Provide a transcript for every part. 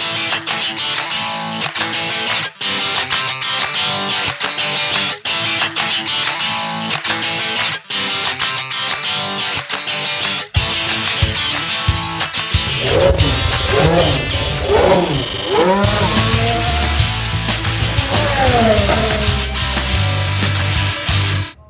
more.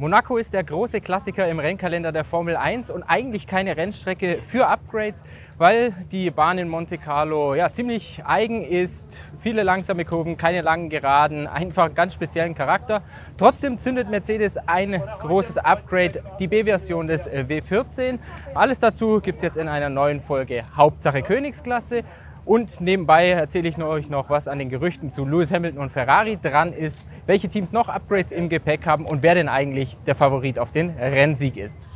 Monaco ist der große Klassiker im Rennkalender der Formel 1 und eigentlich keine Rennstrecke für Upgrades, weil die Bahn in Monte Carlo ja ziemlich eigen ist, viele langsame Kurven, keine langen Geraden, einfach einen ganz speziellen Charakter. Trotzdem zündet Mercedes ein großes Upgrade, die B-Version des W14. Alles dazu gibt es jetzt in einer neuen Folge Hauptsache Königsklasse. Und nebenbei erzähle ich euch noch, was an den Gerüchten zu Lewis Hamilton und Ferrari dran ist, welche Teams noch Upgrades im Gepäck haben und wer denn eigentlich der Favorit auf den Rennsieg ist.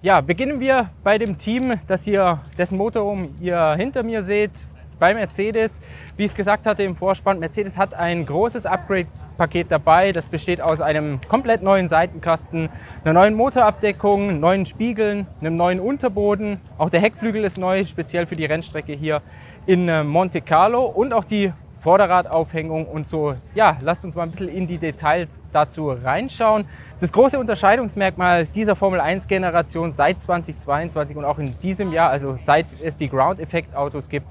Ja, beginnen wir bei dem Team, das ihr, dessen Motorraum ihr hinter mir seht, bei Mercedes. Wie ich es gesagt hatte im Vorspann, Mercedes hat ein großes Upgrade Paket dabei. Das besteht aus einem komplett neuen Seitenkasten, einer neuen Motorabdeckung, neuen Spiegeln, einem neuen Unterboden. Auch der Heckflügel ist neu, speziell für die Rennstrecke hier in äh, Monte Carlo und auch die Vorderradaufhängung und so. Ja, lasst uns mal ein bisschen in die Details dazu reinschauen. Das große Unterscheidungsmerkmal dieser Formel 1 Generation seit 2022 und auch in diesem Jahr, also seit es die Ground Effect Autos gibt,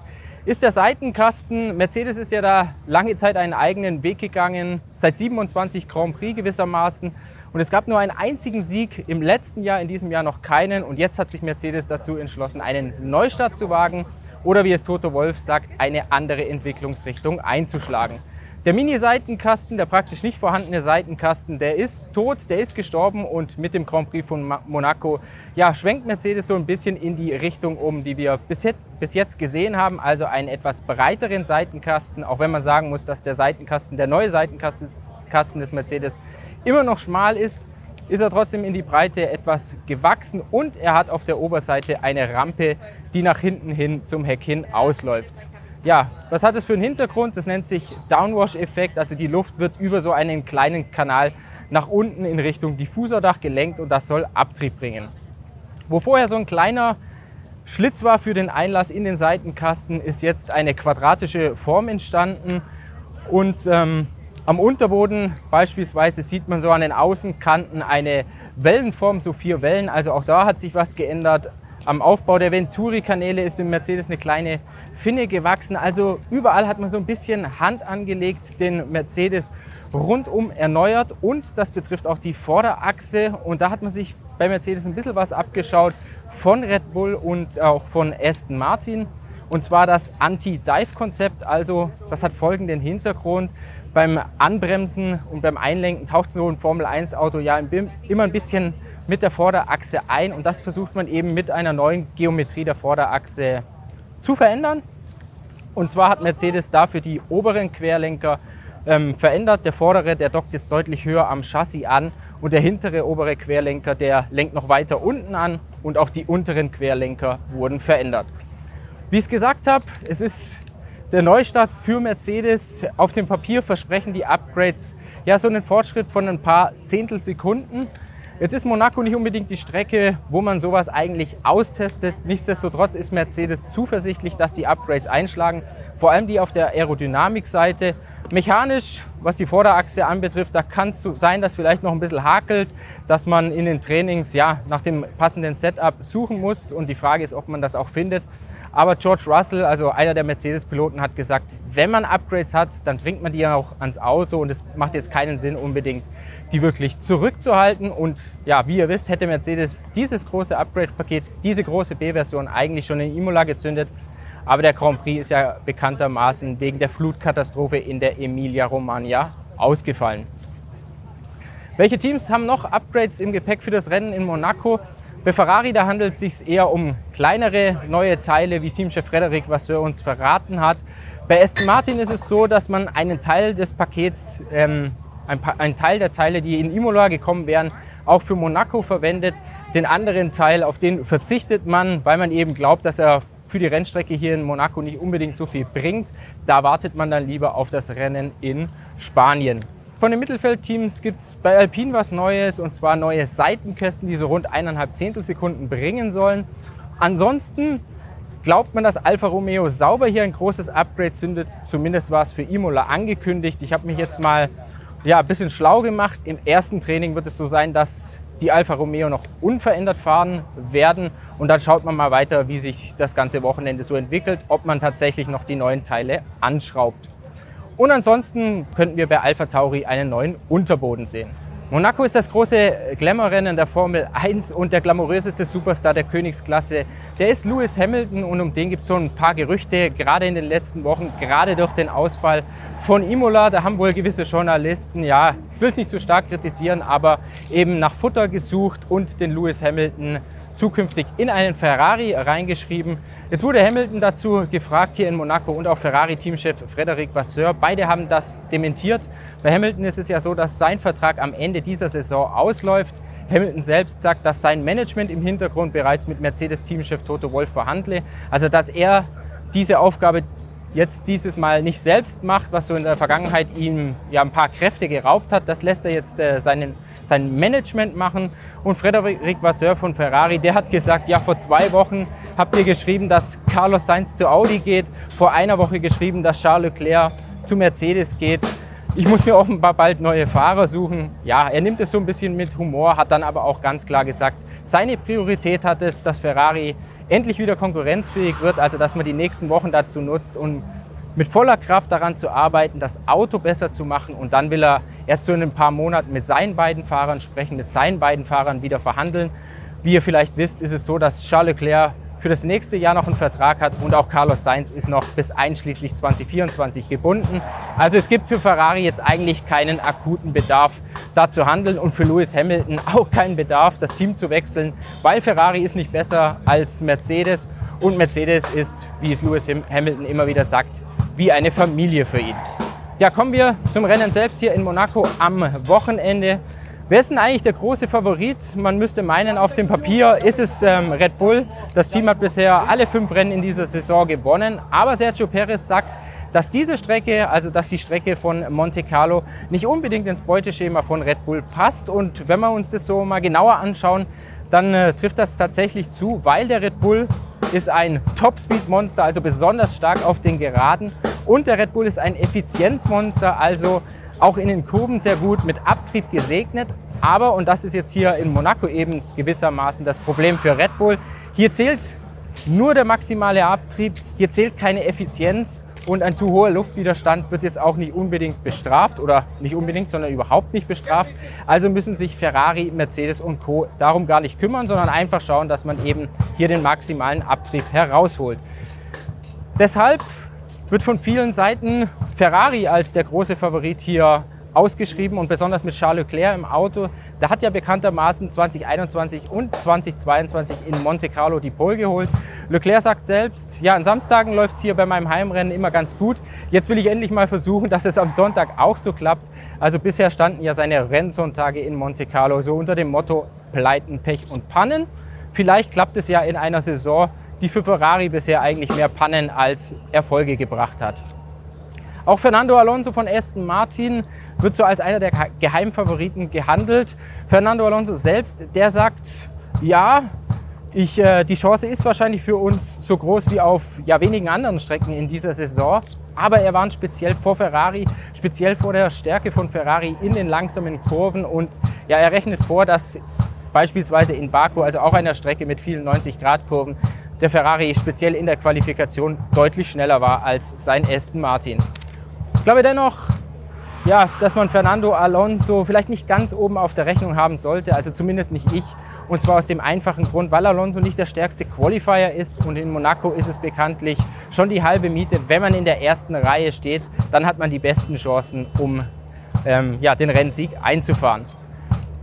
ist der Seitenkasten. Mercedes ist ja da lange Zeit einen eigenen Weg gegangen, seit 27 Grand Prix gewissermaßen. Und es gab nur einen einzigen Sieg im letzten Jahr, in diesem Jahr noch keinen. Und jetzt hat sich Mercedes dazu entschlossen, einen Neustart zu wagen oder wie es Toto Wolf sagt, eine andere Entwicklungsrichtung einzuschlagen. Der Mini-Seitenkasten, der praktisch nicht vorhandene Seitenkasten, der ist tot, der ist gestorben und mit dem Grand Prix von Monaco ja, schwenkt Mercedes so ein bisschen in die Richtung um, die wir bis jetzt, bis jetzt gesehen haben. Also einen etwas breiteren Seitenkasten, auch wenn man sagen muss, dass der Seitenkasten, der neue Seitenkasten des Mercedes immer noch schmal ist, ist er trotzdem in die Breite etwas gewachsen und er hat auf der Oberseite eine Rampe, die nach hinten hin zum Heck hin ausläuft. Ja, was hat es für einen Hintergrund? Das nennt sich Downwash-Effekt. Also die Luft wird über so einen kleinen Kanal nach unten in Richtung Diffusordach gelenkt und das soll Abtrieb bringen. Wo vorher so ein kleiner Schlitz war für den Einlass in den Seitenkasten, ist jetzt eine quadratische Form entstanden. Und ähm, am Unterboden beispielsweise sieht man so an den Außenkanten eine Wellenform, so vier Wellen. Also auch da hat sich was geändert. Am Aufbau der Venturi-Kanäle ist im Mercedes eine kleine Finne gewachsen. Also überall hat man so ein bisschen Hand angelegt, den Mercedes rundum erneuert. Und das betrifft auch die Vorderachse. Und da hat man sich bei Mercedes ein bisschen was abgeschaut von Red Bull und auch von Aston Martin. Und zwar das Anti-Dive-Konzept. Also das hat folgenden Hintergrund. Beim Anbremsen und beim Einlenken taucht so ein Formel-1-Auto ja immer ein bisschen mit der Vorderachse ein und das versucht man eben mit einer neuen Geometrie der Vorderachse zu verändern. Und zwar hat Mercedes dafür die oberen Querlenker ähm, verändert. Der vordere, der dockt jetzt deutlich höher am Chassis an und der hintere obere Querlenker, der lenkt noch weiter unten an und auch die unteren Querlenker wurden verändert. Wie ich es gesagt habe, es ist der Neustart für Mercedes. Auf dem Papier versprechen die Upgrades ja so einen Fortschritt von ein paar Zehntelsekunden. Jetzt ist Monaco nicht unbedingt die Strecke, wo man sowas eigentlich austestet. Nichtsdestotrotz ist Mercedes zuversichtlich, dass die Upgrades einschlagen. Vor allem die auf der Aerodynamikseite. Mechanisch, was die Vorderachse anbetrifft, da kann es sein, dass vielleicht noch ein bisschen hakelt, dass man in den Trainings ja nach dem passenden Setup suchen muss. Und die Frage ist, ob man das auch findet. Aber George Russell, also einer der Mercedes-Piloten, hat gesagt, wenn man Upgrades hat, dann bringt man die auch ans Auto und es macht jetzt keinen Sinn unbedingt, die wirklich zurückzuhalten. Und ja, wie ihr wisst, hätte Mercedes dieses große Upgrade-Paket, diese große B-Version eigentlich schon in Imola gezündet. Aber der Grand Prix ist ja bekanntermaßen wegen der Flutkatastrophe in der Emilia-Romagna ausgefallen. Welche Teams haben noch Upgrades im Gepäck für das Rennen in Monaco? Bei Ferrari, da handelt es sich eher um kleinere neue Teile, wie Teamchef Frederik Vasseur uns verraten hat. Bei Aston Martin ist es so, dass man einen Teil des Pakets, ähm, ein, ein Teil der Teile, die in Imola gekommen wären, auch für Monaco verwendet. Den anderen Teil, auf den verzichtet man, weil man eben glaubt, dass er für die Rennstrecke hier in Monaco nicht unbedingt so viel bringt. Da wartet man dann lieber auf das Rennen in Spanien. Von den Mittelfeldteams gibt es bei Alpine was Neues und zwar neue Seitenkästen, die so rund eineinhalb Zehntelsekunden bringen sollen. Ansonsten glaubt man, dass Alfa Romeo sauber hier ein großes Upgrade zündet. Zumindest war es für Imola angekündigt. Ich habe mich jetzt mal ja, ein bisschen schlau gemacht. Im ersten Training wird es so sein, dass die Alfa Romeo noch unverändert fahren werden. Und dann schaut man mal weiter, wie sich das ganze Wochenende so entwickelt, ob man tatsächlich noch die neuen Teile anschraubt. Und ansonsten könnten wir bei Alpha Tauri einen neuen Unterboden sehen. Monaco ist das große Glamour-Rennen der Formel 1 und der glamouröseste Superstar der Königsklasse, der ist Lewis Hamilton und um den gibt es so ein paar Gerüchte, gerade in den letzten Wochen, gerade durch den Ausfall von Imola. Da haben wohl gewisse Journalisten, ja, ich will es nicht zu stark kritisieren, aber eben nach Futter gesucht und den Lewis Hamilton zukünftig in einen Ferrari reingeschrieben. Jetzt wurde Hamilton dazu gefragt hier in Monaco und auch Ferrari-Teamchef Frederic Vasseur. Beide haben das dementiert. Bei Hamilton ist es ja so, dass sein Vertrag am Ende dieser Saison ausläuft. Hamilton selbst sagt, dass sein Management im Hintergrund bereits mit Mercedes-Teamchef Toto Wolff verhandle. Also dass er diese Aufgabe jetzt dieses Mal nicht selbst macht, was so in der Vergangenheit ihm ja ein paar Kräfte geraubt hat. Das lässt er jetzt äh, seinen sein Management machen. Und Frederic Vasseur von Ferrari, der hat gesagt, ja, vor zwei Wochen habt ihr geschrieben, dass Carlos Sainz zu Audi geht, vor einer Woche geschrieben, dass Charles Leclerc zu Mercedes geht. Ich muss mir offenbar bald neue Fahrer suchen. Ja, er nimmt es so ein bisschen mit Humor, hat dann aber auch ganz klar gesagt, seine Priorität hat es, dass Ferrari endlich wieder konkurrenzfähig wird, also dass man die nächsten Wochen dazu nutzt, um mit voller Kraft daran zu arbeiten, das Auto besser zu machen. Und dann will er erst so in ein paar Monaten mit seinen beiden Fahrern sprechen, mit seinen beiden Fahrern wieder verhandeln. Wie ihr vielleicht wisst, ist es so, dass Charles Leclerc für das nächste Jahr noch einen Vertrag hat und auch Carlos Sainz ist noch bis einschließlich 2024 gebunden. Also es gibt für Ferrari jetzt eigentlich keinen akuten Bedarf, da zu handeln und für Lewis Hamilton auch keinen Bedarf, das Team zu wechseln, weil Ferrari ist nicht besser als Mercedes und Mercedes ist, wie es Lewis Hamilton immer wieder sagt, wie eine Familie für ihn. Ja, kommen wir zum Rennen selbst hier in Monaco am Wochenende. Wer ist denn eigentlich der große Favorit? Man müsste meinen, auf dem Papier ist es ähm, Red Bull. Das Team hat bisher alle fünf Rennen in dieser Saison gewonnen. Aber Sergio Perez sagt, dass diese Strecke, also dass die Strecke von Monte Carlo nicht unbedingt ins Beuteschema von Red Bull passt. Und wenn wir uns das so mal genauer anschauen, dann äh, trifft das tatsächlich zu, weil der Red Bull ist ein Top-Speed-Monster, also besonders stark auf den Geraden. Und der Red Bull ist ein Effizienzmonster, also auch in den Kurven sehr gut mit Abtrieb gesegnet. Aber, und das ist jetzt hier in Monaco eben gewissermaßen das Problem für Red Bull, hier zählt nur der maximale Abtrieb, hier zählt keine Effizienz und ein zu hoher Luftwiderstand wird jetzt auch nicht unbedingt bestraft oder nicht unbedingt, sondern überhaupt nicht bestraft. Also müssen sich Ferrari, Mercedes und Co. darum gar nicht kümmern, sondern einfach schauen, dass man eben hier den maximalen Abtrieb herausholt. Deshalb wird von vielen Seiten Ferrari als der große Favorit hier ausgeschrieben und besonders mit Charles Leclerc im Auto. Der hat ja bekanntermaßen 2021 und 2022 in Monte Carlo die Pole geholt. Leclerc sagt selbst, ja, an Samstagen läuft es hier bei meinem Heimrennen immer ganz gut. Jetzt will ich endlich mal versuchen, dass es am Sonntag auch so klappt. Also bisher standen ja seine Rennsonntage in Monte Carlo so unter dem Motto Pleiten, Pech und Pannen. Vielleicht klappt es ja in einer Saison, die für Ferrari bisher eigentlich mehr Pannen als Erfolge gebracht hat. Auch Fernando Alonso von Aston Martin wird so als einer der Geheimfavoriten gehandelt. Fernando Alonso selbst, der sagt, ja, ich, äh, die Chance ist wahrscheinlich für uns so groß wie auf ja, wenigen anderen Strecken in dieser Saison. Aber er warnt speziell vor Ferrari, speziell vor der Stärke von Ferrari in den langsamen Kurven. Und ja, er rechnet vor, dass beispielsweise in Baku, also auch einer Strecke mit vielen 90-Grad-Kurven, der Ferrari speziell in der Qualifikation deutlich schneller war als sein Aston Martin. Ich glaube dennoch, ja, dass man Fernando Alonso vielleicht nicht ganz oben auf der Rechnung haben sollte, also zumindest nicht ich. Und zwar aus dem einfachen Grund, weil Alonso nicht der stärkste Qualifier ist und in Monaco ist es bekanntlich schon die halbe Miete. Wenn man in der ersten Reihe steht, dann hat man die besten Chancen, um ähm, ja, den Rennsieg einzufahren.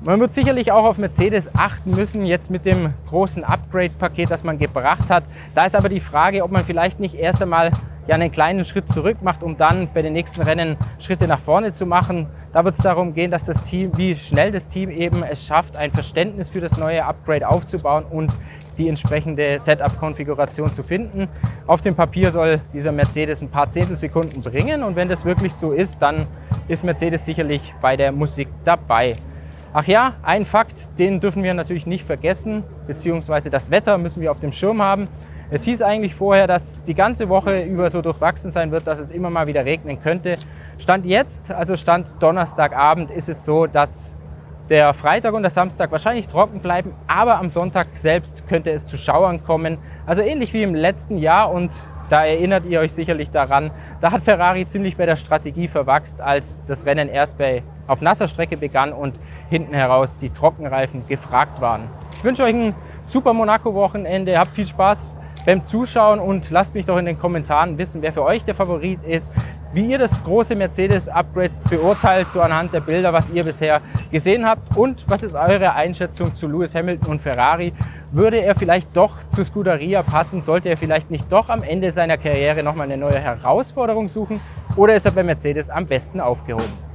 Man wird sicherlich auch auf Mercedes achten müssen, jetzt mit dem großen Upgrade-Paket, das man gebracht hat. Da ist aber die Frage, ob man vielleicht nicht erst einmal ja einen kleinen Schritt zurück macht, um dann bei den nächsten Rennen Schritte nach vorne zu machen. Da wird es darum gehen, dass das Team, wie schnell das Team eben es schafft, ein Verständnis für das neue Upgrade aufzubauen und die entsprechende Setup-Konfiguration zu finden. Auf dem Papier soll dieser Mercedes ein paar Zehntelsekunden bringen und wenn das wirklich so ist, dann ist Mercedes sicherlich bei der Musik dabei. Ach ja, ein Fakt, den dürfen wir natürlich nicht vergessen, beziehungsweise das Wetter müssen wir auf dem Schirm haben. Es hieß eigentlich vorher, dass die ganze Woche über so durchwachsen sein wird, dass es immer mal wieder regnen könnte. Stand jetzt, also Stand Donnerstagabend, ist es so, dass der Freitag und der Samstag wahrscheinlich trocken bleiben, aber am Sonntag selbst könnte es zu Schauern kommen. Also ähnlich wie im letzten Jahr und da erinnert ihr euch sicherlich daran, da hat Ferrari ziemlich bei der Strategie verwachst, als das Rennen erst bei, auf nasser Strecke begann und hinten heraus die Trockenreifen gefragt waren. Ich wünsche euch ein super Monaco-Wochenende, habt viel Spaß beim Zuschauen und lasst mich doch in den Kommentaren wissen, wer für euch der Favorit ist, wie ihr das große Mercedes-Upgrade beurteilt, so anhand der Bilder, was ihr bisher gesehen habt und was ist eure Einschätzung zu Lewis Hamilton und Ferrari. Würde er vielleicht doch zu Scuderia passen? Sollte er vielleicht nicht doch am Ende seiner Karriere nochmal eine neue Herausforderung suchen? Oder ist er bei Mercedes am besten aufgehoben?